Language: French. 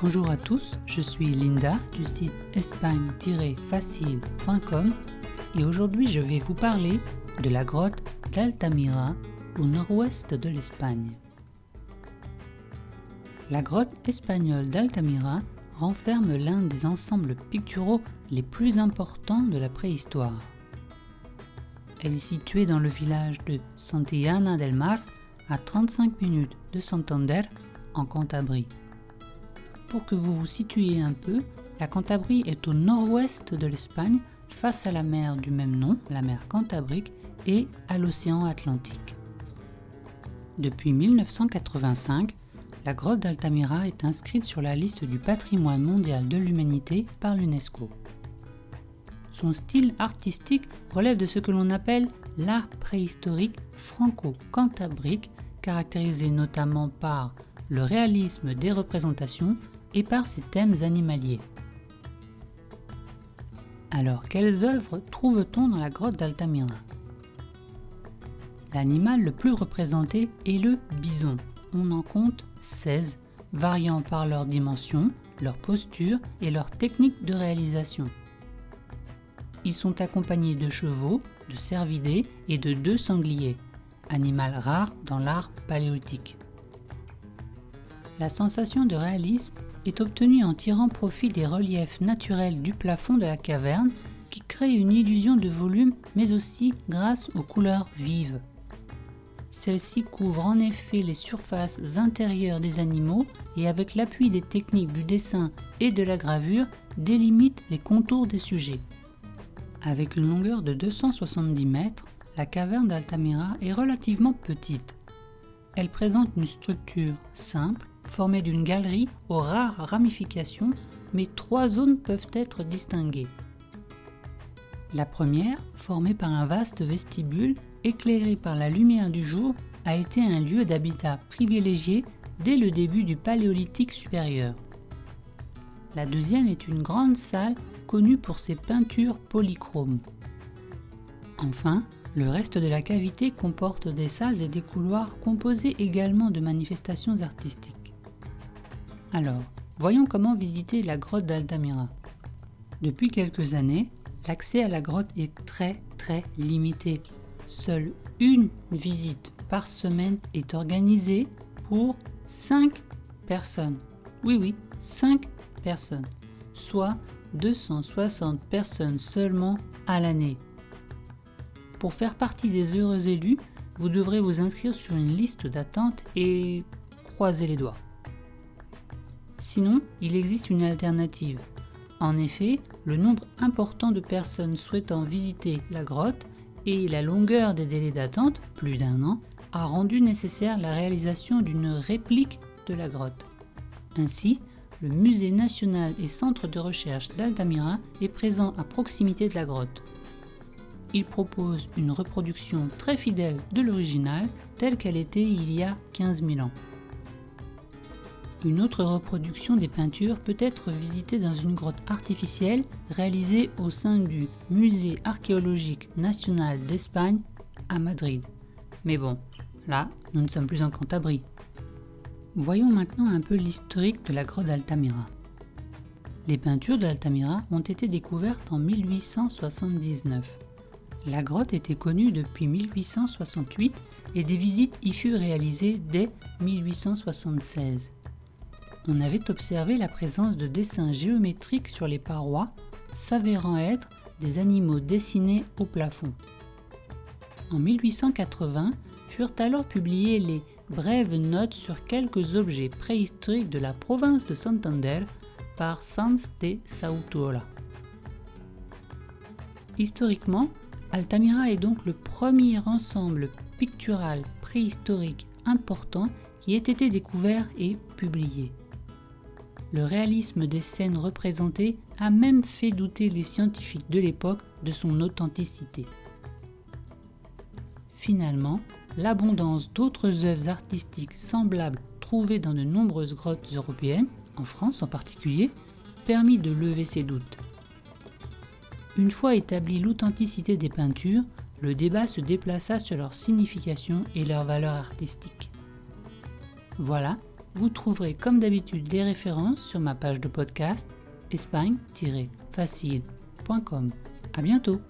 Bonjour à tous, je suis Linda du site espagne-facile.com et aujourd'hui je vais vous parler de la grotte d'Altamira au nord-ouest de l'Espagne. La grotte espagnole d'Altamira renferme l'un des ensembles picturaux les plus importants de la préhistoire. Elle est située dans le village de Santillana del Mar, à 35 minutes de Santander, en Cantabrie. Pour que vous vous situiez un peu, la Cantabrie est au nord-ouest de l'Espagne, face à la mer du même nom, la mer Cantabrique, et à l'océan Atlantique. Depuis 1985, la grotte d'Altamira est inscrite sur la liste du patrimoine mondial de l'humanité par l'UNESCO. Son style artistique relève de ce que l'on appelle l'art préhistorique franco-cantabrique, caractérisé notamment par le réalisme des représentations et par ses thèmes animaliers. Alors, quelles œuvres trouve-t-on dans la grotte d'Altamira? L'animal le plus représenté est le bison. On en compte 16, variant par leur dimension, leur posture et leur technique de réalisation. Ils sont accompagnés de chevaux, de cervidés et de deux sangliers, animal rare dans l'art paléolithique. La sensation de réalisme est obtenue en tirant profit des reliefs naturels du plafond de la caverne qui créent une illusion de volume mais aussi grâce aux couleurs vives. Celles-ci couvrent en effet les surfaces intérieures des animaux et avec l'appui des techniques du dessin et de la gravure délimitent les contours des sujets. Avec une longueur de 270 mètres, la caverne d'Altamira est relativement petite. Elle présente une structure simple formée d'une galerie aux rares ramifications, mais trois zones peuvent être distinguées. La première, formée par un vaste vestibule éclairé par la lumière du jour, a été un lieu d'habitat privilégié dès le début du Paléolithique supérieur. La deuxième est une grande salle connue pour ses peintures polychromes. Enfin, le reste de la cavité comporte des salles et des couloirs composés également de manifestations artistiques. Alors, voyons comment visiter la grotte d'Altamira. Depuis quelques années, l'accès à la grotte est très très limité. Seule une visite par semaine est organisée pour 5 personnes. Oui oui, 5 personnes. Soit 260 personnes seulement à l'année. Pour faire partie des heureux élus, vous devrez vous inscrire sur une liste d'attente et croiser les doigts. Sinon, il existe une alternative. En effet, le nombre important de personnes souhaitant visiter la grotte et la longueur des délais d'attente, plus d'un an, a rendu nécessaire la réalisation d'une réplique de la grotte. Ainsi, le Musée national et centre de recherche d'Altamira est présent à proximité de la grotte. Il propose une reproduction très fidèle de l'original telle qu'elle était il y a 15 000 ans. Une autre reproduction des peintures peut être visitée dans une grotte artificielle réalisée au sein du Musée archéologique national d'Espagne à Madrid. Mais bon, là, nous ne sommes plus en Cantabrie. Voyons maintenant un peu l'historique de la grotte d'Altamira. Les peintures de Altamira ont été découvertes en 1879. La grotte était connue depuis 1868 et des visites y furent réalisées dès 1876 on avait observé la présence de dessins géométriques sur les parois, s'avérant être des animaux dessinés au plafond. En 1880 furent alors publiées les brèves notes sur quelques objets préhistoriques de la province de Santander par Sanz de Sautola. Historiquement, Altamira est donc le premier ensemble pictural préhistorique important qui ait été découvert et publié. Le réalisme des scènes représentées a même fait douter les scientifiques de l'époque de son authenticité. Finalement, l'abondance d'autres œuvres artistiques semblables trouvées dans de nombreuses grottes européennes, en France en particulier, permit de lever ces doutes. Une fois établie l'authenticité des peintures, le débat se déplaça sur leur signification et leur valeur artistique. Voilà, vous trouverez comme d'habitude les références sur ma page de podcast espagne-facile.com. À bientôt!